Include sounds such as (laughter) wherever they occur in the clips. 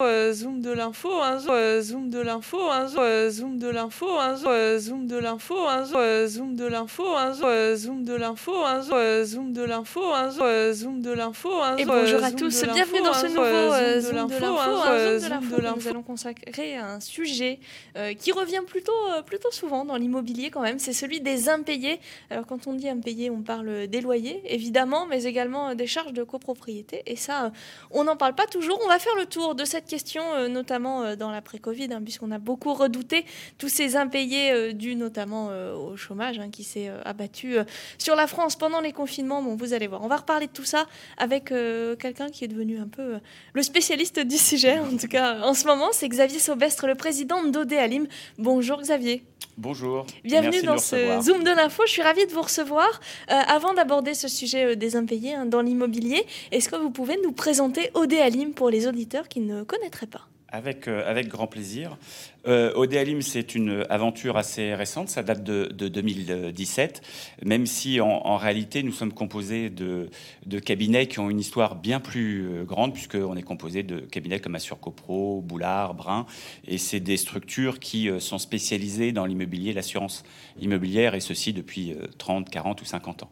zoom de l'info, un zoom de l'info, un zoom de l'info, un zoom de l'info, un zoom de l'info, un zoom de l'info, un zoom de l'info, un zoom de l'info. Et bonjour à tous, bienvenue dans ce nouveau zoom de l'info, un zoom de l'info. Nous allons consacrer un sujet qui revient plutôt plutôt souvent dans l'immobilier quand même, c'est celui des impayés. Alors quand on dit impayés, on parle des loyers évidemment, mais également des charges de copropriété. Et ça, on n'en parle pas toujours. On va faire le tour de cette question, euh, notamment euh, dans l'après-Covid, hein, puisqu'on a beaucoup redouté tous ces impayés euh, dus notamment au chômage hein, qui s'est abattu sur la France pendant les confinements. Bon, vous allez voir. On va reparler de tout ça avec quelqu'un qui est devenu un peu le spécialiste du sujet, en tout cas en ce moment. C'est Xavier Saubestre, le président d'Odé Alim. Bonjour Xavier. Bonjour. Bienvenue dans ce Zoom de l'info. Je suis ravie de vous recevoir. avant d'aborder ce sujet des impayés hein, dans l'immobilier, est-ce que vous pouvez nous présenter Odé Alim pour les auditeurs qui ne connaîtraient pas avec, euh, avec grand plaisir. Euh, Odéalim, c'est une aventure assez récente, ça date de, 2017, même si en, réalité nous sommes composés de, cabinets qui ont une histoire bien plus euh, grande, puisqu'on est composé de cabinets comme Assure Copro, Boulard, Brun, et c'est des structures qui euh, sont spécialisées dans l'immobilier, l'assurance immobilière, et ceci depuis 30, 40 ou 50 ans.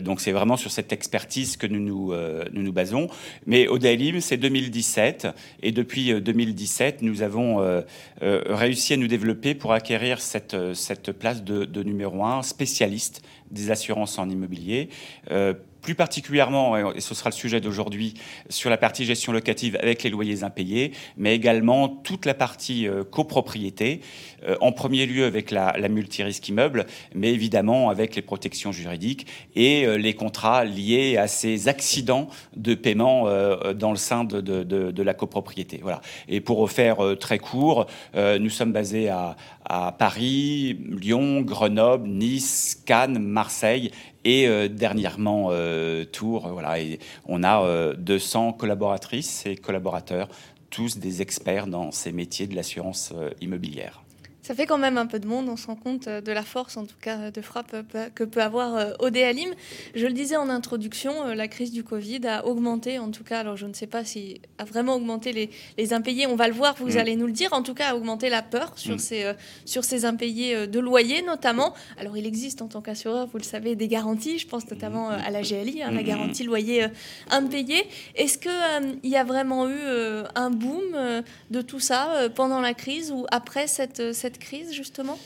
donc c'est vraiment sur cette expertise que nous nous, nous, nous basons. Mais Odéalim, c'est 2017, et depuis 2017, nous avons euh, réussi à nous développer pour acquérir cette, euh, place de numéro un spécialiste des assurances en immobilier. Plus particulièrement, et ce sera le sujet d'aujourd'hui, sur la partie gestion locative avec les loyers impayés, mais également toute la partie euh, copropriété, euh, en premier lieu avec la, la multirisque immeuble, mais évidemment avec les protections juridiques et euh, les contrats liés à ces accidents de paiement dans le sein de, la copropriété. Voilà. Et pour faire très court, nous sommes basés à Paris, Lyon, Grenoble, Nice, Cannes, Marseille et euh, dernièrement euh, Tours. Voilà, on a 200 euh, collaboratrices et collaborateurs, tous des experts dans ces métiers de l'assurance immobilière. Ça fait quand même un peu de monde, on se rend compte euh, de la force, en tout cas de frappe euh, que peut avoir euh, Odé Alim. Je le disais en introduction, la crise du Covid a augmenté, en tout cas, alors je ne sais pas si a vraiment augmenté les, les impayés, on va le voir, vous mm. allez nous le dire, en tout cas a augmenté la peur sur, mm. ces, sur ces impayés de loyer notamment. Alors il existe en tant qu'assureur, vous le savez, des garanties, je pense notamment à la GLI, hein, la mm. garantie loyer impayé. Est-ce qu'il y a vraiment eu un boom de tout ça pendant la crise ou après cette, cette crise, justement?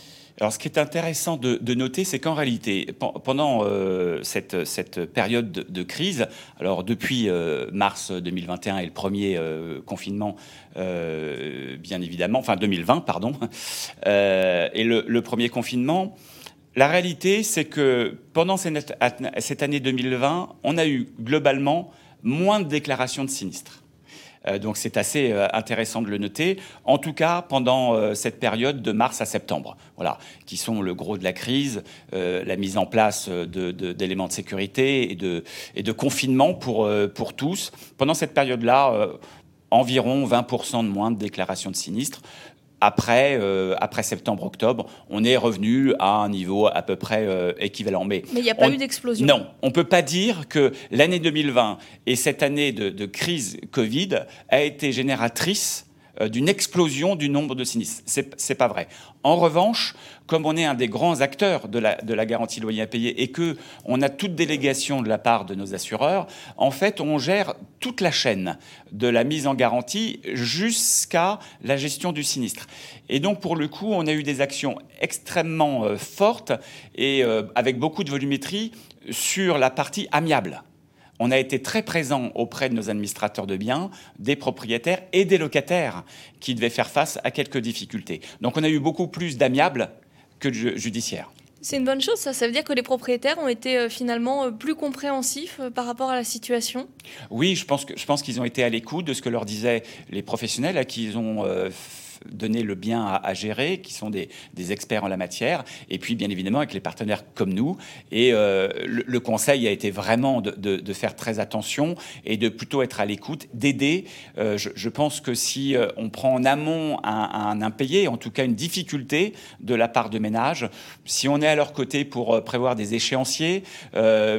Alors, ce qui est intéressant de, noter, c'est qu'en réalité, pendant euh, cette, période de, crise, alors depuis euh, mars 2021 et le premier euh, confinement, bien évidemment, enfin 2020, pardon, et le, premier confinement, la réalité, c'est que pendant cette année 2020, on a eu globalement moins de déclarations de sinistres. Euh, donc c'est assez euh, intéressant de le noter. En tout cas, pendant euh, cette période de mars à septembre, voilà, qui sont le gros de la crise, la mise en place d'éléments de, sécurité et de, et de confinement pour, pour tous. Pendant cette période-là, environ 20% de moins de déclarations de sinistres après, euh, après septembre-octobre, on est revenu à un niveau à peu près euh, équivalent. Mais il n'y a pas eu d'explosion. Non, on ne peut pas dire que l'année 2020 et cette année de, de crise Covid a été génératrice d'une explosion du nombre de sinistres. C'est pas vrai. En revanche, comme on est un des grands acteurs de la, de la garantie loyer à payer et que on a toute délégation de la part de nos assureurs, en fait, on gère toute la chaîne de la mise en garantie jusqu'à la gestion du sinistre. Et donc, pour le coup, on a eu des actions extrêmement euh, fortes et euh, avec beaucoup de volumétrie sur la partie amiable on a été très présent auprès de nos administrateurs de biens, des propriétaires et des locataires qui devaient faire face à quelques difficultés. Donc on a eu beaucoup plus d'amiables que de judiciaires. C'est une bonne chose, ça. Ça veut dire que les propriétaires ont été euh, finalement euh, plus compréhensifs euh, par rapport à la situation? Oui, je pense, que, je pense qu'ils ont été à l'écoute de ce que leur disaient les professionnels à qui ils ont donner le bien à, gérer, qui sont des, experts en la matière, et puis bien évidemment avec les partenaires comme nous. Et le, conseil a été vraiment de, faire très attention et de plutôt être à l'écoute, d'aider. Je, pense que si on prend en amont un, impayé, en tout cas une difficulté de la part de ménages, si on est à leur côté pour prévoir des échéanciers,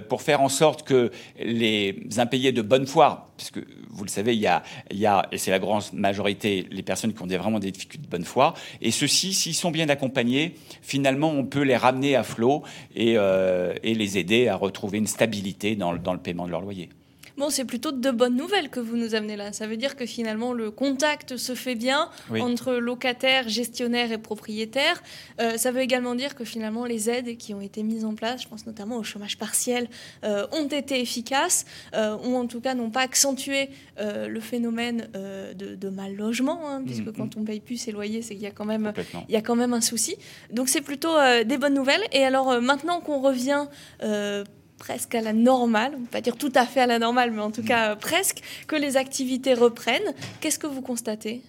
pour faire en sorte que les impayés de bonne foi, puisque vous le savez, il y a, il y a et c'est la grande majorité, les personnes qui ont des, vraiment des difficultés de bonne foi, et ceux-ci, s'ils sont bien accompagnés, finalement, on peut les ramener à flot et, euh, les aider à retrouver une stabilité dans le paiement de leur loyer. Bon, c'est plutôt de bonnes nouvelles que vous nous amenez là. Ça veut dire que finalement, le contact se fait bien entre locataires, gestionnaires et propriétaires. Euh, ça veut également dire que finalement, les aides qui ont été mises en place, je pense notamment au chômage partiel, euh, ont été efficaces, euh, ou en tout cas n'ont pas accentué le phénomène de, mal logement, hein, puisque mm, quand mm. on paye plus ses loyers, c'est qu'il y a quand même, il y a quand même un souci. Donc c'est plutôt des bonnes nouvelles. Et alors maintenant qu'on revient presque à la normale, pas dire tout à fait à la normale, mais en tout cas euh, presque, que les activités reprennent. Qu'est-ce que vous constatez?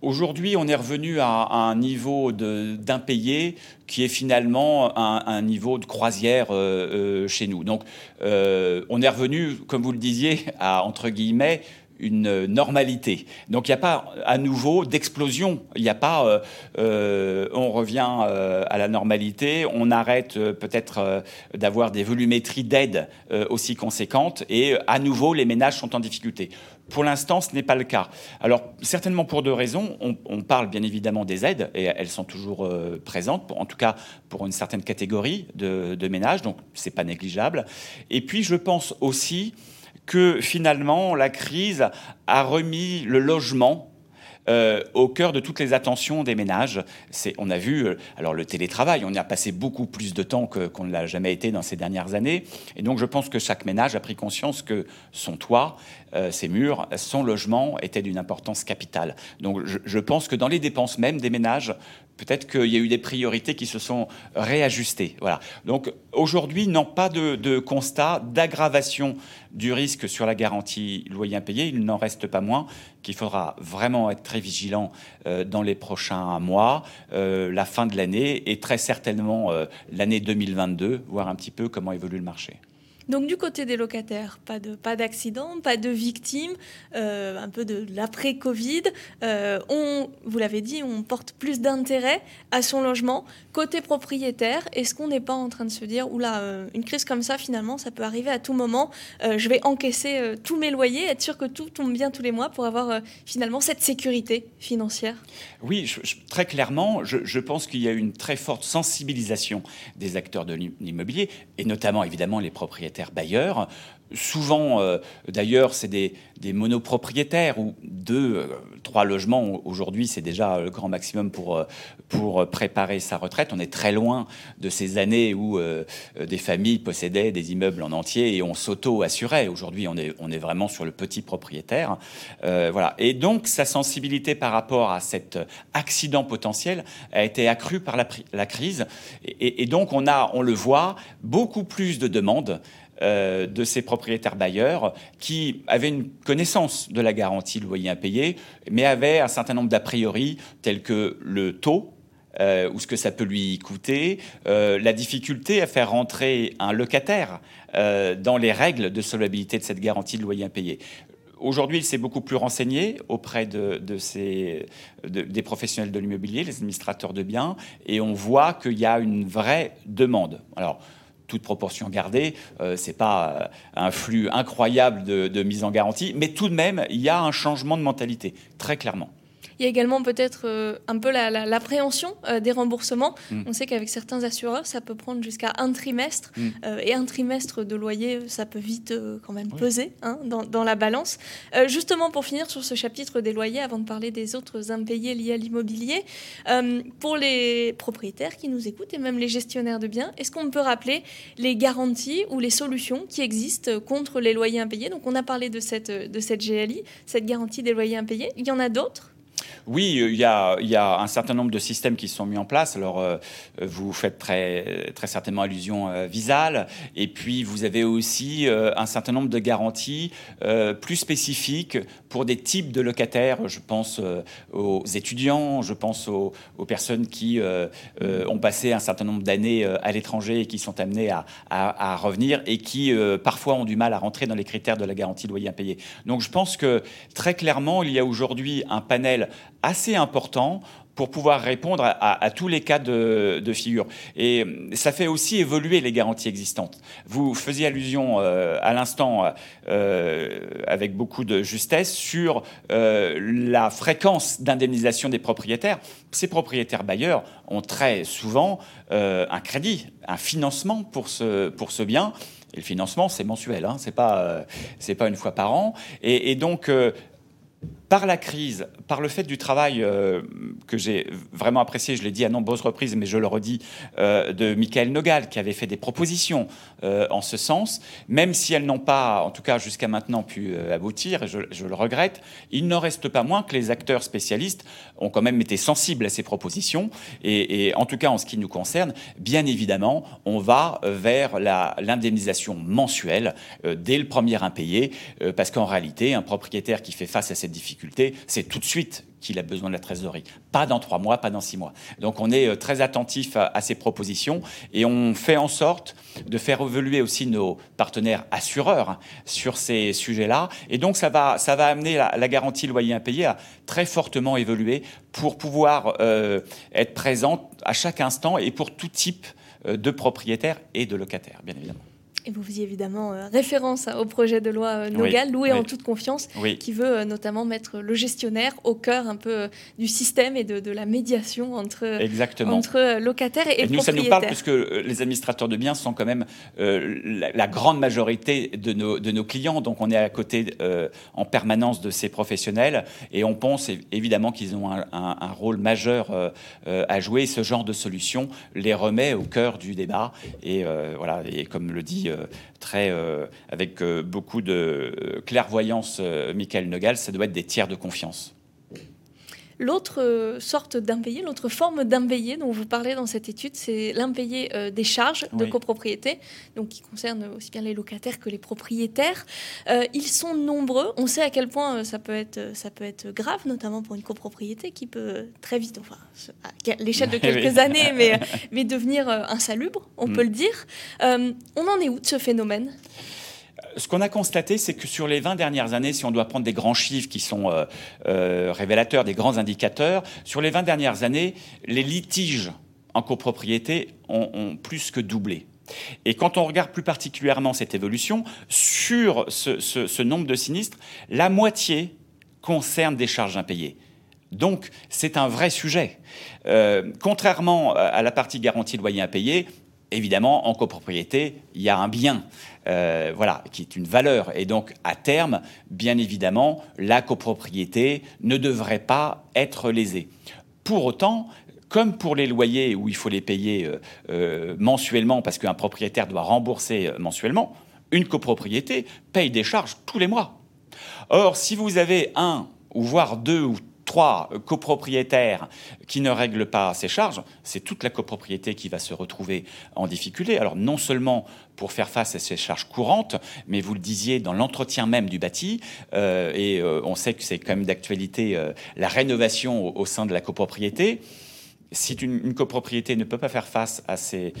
Aujourd'hui, on est revenu à, un niveau d'impayé qui est finalement un, niveau de croisière euh, euh, chez nous. Donc, on est revenu, comme vous le disiez, entre guillemets une normalité. Donc il n'y a pas à nouveau d'explosion. Il n'y a pas euh, euh, on revient euh, à la normalité, on arrête peut-être d'avoir des volumétries d'aide aussi conséquentes et à nouveau les ménages sont en difficulté. Pour l'instant, ce n'est pas le cas. Alors, certainement pour deux raisons. On, parle bien évidemment des aides, et elles sont toujours présentes, en tout cas pour une certaine catégorie de, de ménages, donc ce n'est pas négligeable. Et puis, je pense aussi que finalement la crise a remis le logement euh, au cœur de toutes les attentions des ménages. On a vu, euh, alors le télétravail, on y a passé beaucoup plus de temps qu'on ne l'a jamais été dans ces dernières années. Et donc je pense que chaque ménage a pris conscience que son toit, euh, ses murs, son logement étaient d'une importance capitale. Donc je, je, pense que dans les dépenses même des ménages, peut-être qu'il y a eu des priorités qui se sont réajustées. Voilà. Donc aujourd'hui, non pas de, constat d'aggravation du risque sur la garantie loyer impayé. Il n'en reste pas moins qu'il faudra vraiment être très vigilant euh, dans les prochains mois, euh, la fin de l'année et très certainement euh, l'année 2022, voir un petit peu comment évolue le marché. Donc du côté des locataires, pas de pas d'accident, pas de victimes, euh, un peu de l'après-Covid. Euh, on, vous l'avez dit, on porte plus d'intérêt à son logement. Côté propriétaire, est-ce qu'on n'est pas en train de se dire, oula, euh, une crise comme ça, finalement, ça peut arriver à tout moment. je vais encaisser tous mes loyers, être sûr que tout tombe bien tous les mois pour avoir finalement cette sécurité financière? Oui, très clairement, je, je pense qu'il y a une très forte sensibilisation des acteurs de l'immobilier et notamment évidemment les propriétaires bailleurs. Souvent, euh, d'ailleurs, c'est des, monopropriétaires ou deux, euh, trois logements. Aujourd'hui, c'est déjà le grand maximum pour, euh, pour préparer sa retraite. On est très loin de ces années où des familles possédaient des immeubles en entier et on s'auto-assurait. Aujourd'hui, on est, on est vraiment sur le petit propriétaire. voilà. Et donc, sa sensibilité par rapport à cet accident potentiel a été accrue par la, la crise. Et, et, donc, on a, on le voit, beaucoup plus de demandes euh, de ces propriétaires bailleurs qui avaient une connaissance de la garantie loyer impayé, mais avaient un certain nombre d'a priori tels que le taux euh, ou ce que ça peut lui coûter, euh, la difficulté à faire rentrer un locataire dans les règles de solvabilité de cette garantie de loyer impayé. Aujourd'hui, il s'est beaucoup plus renseigné auprès de, ces, des professionnels de l'immobilier, les administrateurs de biens, et on voit qu'il y a une vraie demande. Alors, toute proportion gardée, euh, c'est pas euh, un flux incroyable de, mise en garantie, mais tout de même, il y a un changement de mentalité, très clairement. Il y a également peut-être euh, un peu l'appréhension euh, des remboursements. Mm. On sait qu'avec certains assureurs, ça peut prendre jusqu'à un trimestre. Mm. Euh, et un trimestre de loyer, ça peut vite quand même peser hein, dans, la balance. justement, pour finir sur ce chapitre des loyers, avant de parler des autres impayés liés à l'immobilier, pour les propriétaires qui nous écoutent et même les gestionnaires de biens, est-ce qu'on peut rappeler les garanties ou les solutions qui existent contre les loyers impayés? Donc, on a parlé de cette, de cette GLI, cette garantie des loyers impayés. Il y en a d'autres? Oui, il y, a, il y, a, un certain nombre de systèmes qui sont mis en place. Alors, vous faites très, certainement allusion à Visal. Et puis, vous avez aussi un certain nombre de garanties plus spécifiques pour des types de locataires. Je pense aux étudiants, je pense aux, personnes qui ont passé un certain nombre d'années à l'étranger et qui sont amenées à, revenir et qui parfois ont du mal à rentrer dans les critères de la garantie loyer impayé. Donc je pense que très clairement, il y a aujourd'hui un panel assez important pour pouvoir répondre à, tous les cas de, figure. Et ça fait aussi évoluer les garanties existantes. Vous faisiez allusion euh, à l'instant, euh, avec beaucoup de justesse, sur euh, la fréquence d'indemnisation des propriétaires. Ces propriétaires bailleurs ont très souvent un crédit, un financement pour ce, pour ce bien. Et le financement, c'est mensuel, hein, c'est pas, c'est pas une fois par an. Et donc, par la crise, par le fait du travail euh, que j'ai vraiment apprécié, je l'ai dit à nombreuses reprises, mais je le redis, euh, de Michael Nogal, qui avait fait des propositions euh, en ce sens, même si elles n'ont pas, en tout cas jusqu'à maintenant, pu aboutir, et je, le regrette, il n'en reste pas moins que les acteurs spécialistes ont quand même été sensibles à ces propositions, et, en tout cas en ce qui nous concerne, bien évidemment, on va vers l'indemnisation mensuelle dès le premier impayé, parce qu'en réalité, un propriétaire qui fait face à cette difficulté, c'est tout de suite qu'il a besoin de la trésorerie. Pas dans trois mois, pas dans six mois. Donc on est euh, très attentif à, ces propositions et on fait en sorte de faire évoluer aussi nos partenaires assureurs sur ces sujets-là. Et donc ça va, ça va amener la, garantie loyer impayé à très fortement évoluer pour pouvoir euh, être présente à chaque instant et pour tout type euh, de propriétaires et de locataires, bien évidemment. Et vous faisiez évidemment euh, référence au projet de loi euh, Nogal, loué en toute confiance, qui veut euh, notamment mettre le gestionnaire au cœur un peu du système et de, la médiation entre, entre locataires et, et nous, Ça nous parle puisque les administrateurs de biens sont quand même la, grande majorité de nos, de nos clients, donc on est à côté en permanence de ces professionnels et on pense évidemment qu'ils ont un, un, rôle majeur à jouer. Ce genre de solution les remet au cœur du débat et voilà, et comme le dit euh, très, euh, avec euh, beaucoup de clairvoyance, Michael Nogal, ça doit être des tiers de confiance. L'autre sorte d'impayé, l'autre forme d'impayé dont vous parlez dans cette étude, c'est l'impayé des charges de copropriété, donc qui concerne aussi bien les locataires que les propriétaires. ils sont nombreux. On sait à quel point ça peut être, ça peut être grave, notamment pour une copropriété qui peut très vite, enfin, à l'échelle de (laughs) quelques années, mais, (laughs) mais devenir insalubre, on mm. peut le dire. on en est où de ce phénomène? Ce qu'on a constaté, c'est que sur les 20 dernières années, si on doit prendre des grands chiffres qui sont euh, euh, révélateurs, des grands indicateurs, sur les 20 dernières années, les litiges en copropriété ont, plus que doublé. Et quand on regarde plus particulièrement cette évolution, sur ce, nombre de sinistres, la moitié concerne des charges impayées. Donc c'est un vrai sujet. Euh, contrairement à la partie garantie de loyer impayé, évidemment, en copropriété, il y a un bien, euh, voilà, qui est une valeur. Et donc, à terme, bien évidemment, la copropriété ne devrait pas être lésée. Pour autant, comme pour les loyers où il faut les payer euh, euh, mensuellement parce qu'un propriétaire doit rembourser mensuellement, une copropriété paye des charges tous les mois. Or, si vous avez un ou voire deux ou trois copropriétaires qui ne règlent pas ces charges, c'est toute la copropriété qui va se retrouver en difficulté. Alors non seulement pour faire face à ces charges courantes, mais vous le disiez, dans l'entretien même du bâti, euh, et euh, on sait que c'est quand même d'actualité euh, la rénovation au, sein de la copropriété si une, copropriété ne peut pas faire face à ces,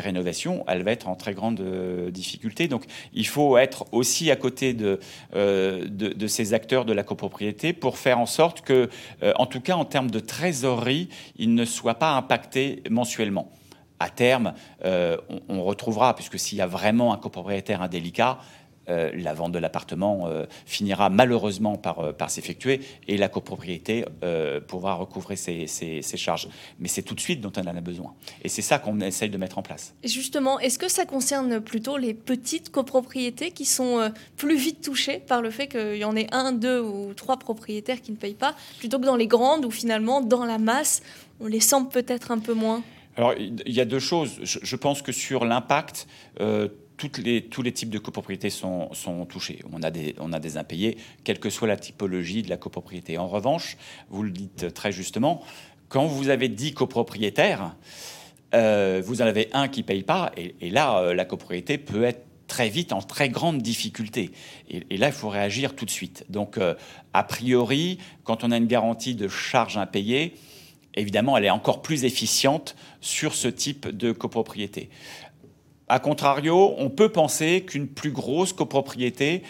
rénovations, elle va être en très grande euh, difficulté. Donc il faut être aussi à côté de, euh, de, ces acteurs de la copropriété pour faire en sorte que, euh, en tout cas en termes de trésorerie, ils ne soient pas impactés mensuellement. À terme, on, on, retrouvera, puisque s'il y a vraiment un copropriétaire indélicat, euh, la vente de l'appartement euh, finira malheureusement par, euh, par s'effectuer et la copropriété pourra recouvrer ses, ses, charges. Mais c'est tout de suite dont on en a besoin. Et c'est ça qu'on essaye de mettre en place. Justement, est-ce que ça concerne plutôt les petites copropriétés qui sont plus vite touchées par le fait qu'il y en ait un, deux ou trois propriétaires qui ne payent pas, plutôt que dans les grandes où finalement, dans la masse, on les sent peut-être un peu moins? Alors, il y a deux choses. Je pense que sur l'impact, tous les types de copropriétés sont, touchés. On a, des, impayés, quelle que soit la typologie de la copropriété. En revanche, vous le dites très justement, quand vous avez 10 copropriétaires, euh, vous en avez un qui ne paye pas, et, là, euh, la copropriété peut être très vite en très grande difficulté. Et, là, il faut réagir tout de suite. Donc, euh, a priori, quand on a une garantie de charges impayées, évidemment, elle est encore plus efficiente sur ce type de copropriété. A contrario, on peut penser qu'une plus grosse copropriété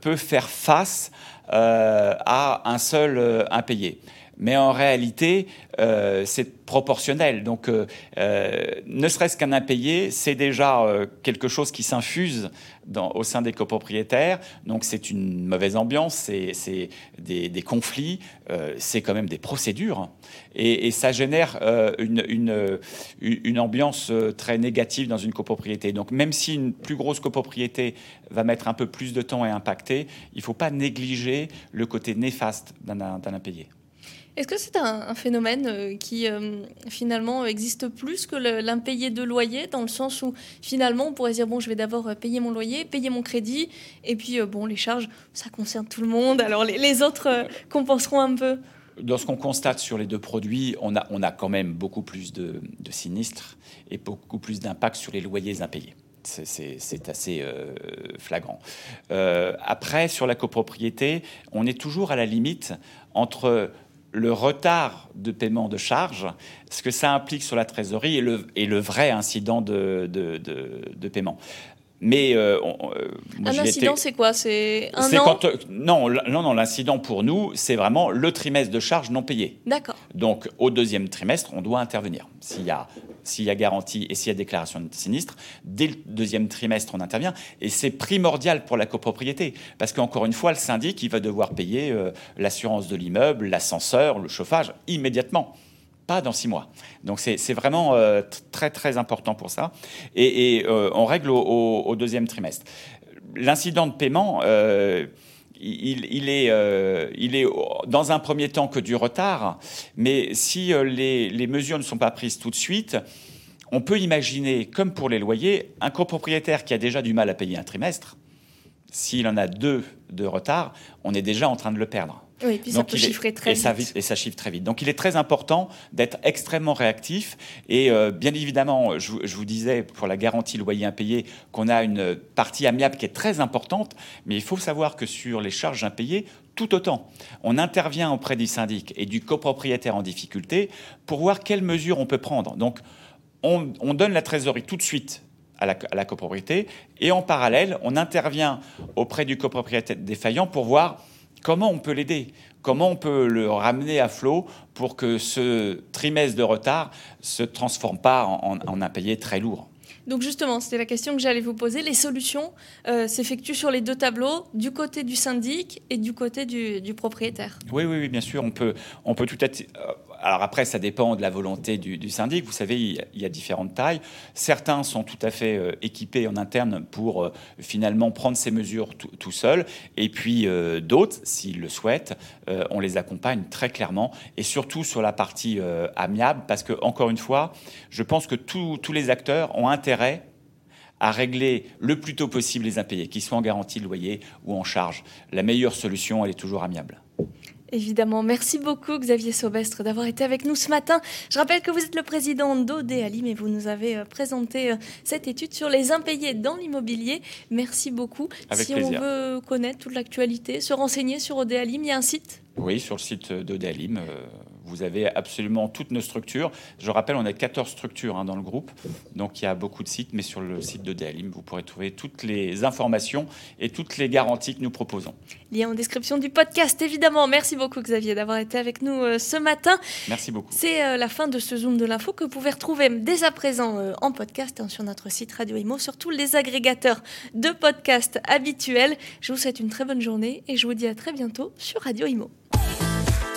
peut faire face à un seul impayé mais en réalité, euh, c'est proportionnel. Donc, euh, euh, ne serait-ce qu'un impayé, c'est déjà quelque chose qui s'infuse au sein des copropriétaires. Donc, c'est une mauvaise ambiance, c'est des, conflits, c'est quand même des procédures. Et, ça génère une, une, ambiance très négative dans une copropriété. Donc, même si une plus grosse copropriété va mettre un peu plus de temps à impacter, il ne faut pas négliger le côté néfaste d'un impayé. Est-ce que c'est un, phénomène euh, qui euh, finalement existe plus que l'impayé de loyer, dans le sens où finalement on pourrait dire bon, je vais d'abord euh, payer mon loyer, payer mon crédit, et puis bon, les charges, ça concerne tout le monde, alors les, autres compenseront un peu. Lorsqu'on constate sur les deux produits, on a, on a quand même beaucoup plus de, sinistres et beaucoup plus d'impact sur les loyers impayés. C'est assez flagrant. après, sur la copropriété, on est toujours à la limite entre le retard de paiement de charges, ce que ça implique sur la trésorerie et le, et le vrai incident de, de, paiement. Mais euh, euh, un incident, c'est quoi? C'est un an? quand, euh, Non, non, non. L'incident pour nous, c'est vraiment le trimestre de charges non payées. D'accord. Donc, au deuxième trimestre, on doit intervenir. S'il y a s'il y a garantie et s'il y a déclaration de sinistre, dès le deuxième trimestre, on intervient. Et c'est primordial pour la copropriété. Parce qu'encore une fois, le syndic, il va devoir payer euh, l'assurance de l'immeuble, l'ascenseur, le chauffage immédiatement pas dans six mois. Donc c'est vraiment euh, très très important pour ça. Et, euh, on règle au, deuxième trimestre. L'incident de paiement, il, est, euh, dans un premier temps que du retard, mais si euh, les, mesures ne sont pas prises tout de suite, on peut imaginer, comme pour les loyers, un copropriétaire qui a déjà du mal à payer un trimestre, s'il en a deux de retard, on est déjà en train de le perdre. Oui, puis ça peut chiffrer très vite. et ça chiffre très vite. Donc il est très important d'être extrêmement réactif. Et euh, bien évidemment, je, vous disais pour la garantie loyer impayé qu'on a une partie amiable qui est très importante, mais il faut savoir que sur les charges impayées, tout autant. On intervient auprès du syndic et du copropriétaire en difficulté pour voir quelles mesures on peut prendre. Donc on, donne la trésorerie tout de suite à la, à la, copropriété et en parallèle, on intervient auprès du copropriétaire défaillant pour voir Comment on peut l'aider? Comment on peut le ramener à flot pour que ce trimestre de retard se transforme pas en, un impayé très lourd? Donc justement, c'était la question que j'allais vous poser. Les solutions euh, s'effectuent sur les deux tableaux, du côté du syndic et du côté du, propriétaire. Oui, oui, oui, bien sûr. On peut, on peut tout être euh, alors après, ça dépend de la volonté du, syndic. Vous savez, il y, a différentes tailles. Certains sont tout à fait euh, équipés en interne pour euh, finalement prendre ces mesures tout, seuls. Et puis euh, d'autres, s'ils le souhaitent, on les accompagne très clairement. Et surtout sur la partie amiable, parce que encore une fois, je pense que tous les acteurs ont intérêt à régler le plus tôt possible les impayés, qu'ils soient en garantie de loyer ou en charge. La meilleure solution, elle est toujours amiable. Évidemment, merci beaucoup Xavier Saubestre d'avoir été avec nous ce matin. Je rappelle que vous êtes le président d'ODALI, mais vous nous avez euh, présenté euh, cette étude sur les impayés dans l'immobilier. Merci beaucoup. si on veut connaître toute l'actualité, se renseigner sur ODALIM, il y a un site? Oui, sur le site d'ODALIM. Euh, vous avez absolument toutes nos structures. Je rappelle, on a 14 structures hein, dans le groupe, donc il y a beaucoup de sites, mais sur le site de Dealim, vous pourrez trouver toutes les informations et toutes les garanties que nous proposons. Lien en description du podcast, évidemment. Merci beaucoup Xavier d'avoir été avec nous euh, ce matin. Merci beaucoup. C'est euh, la fin de ce Zoom de l'info que vous pouvez retrouver dès à présent euh, en podcast hein, sur notre site Radio Imo, sur tous les agrégateurs de podcasts habituels. Je vous souhaite une très bonne journée et je vous dis à très bientôt sur Radio Imo.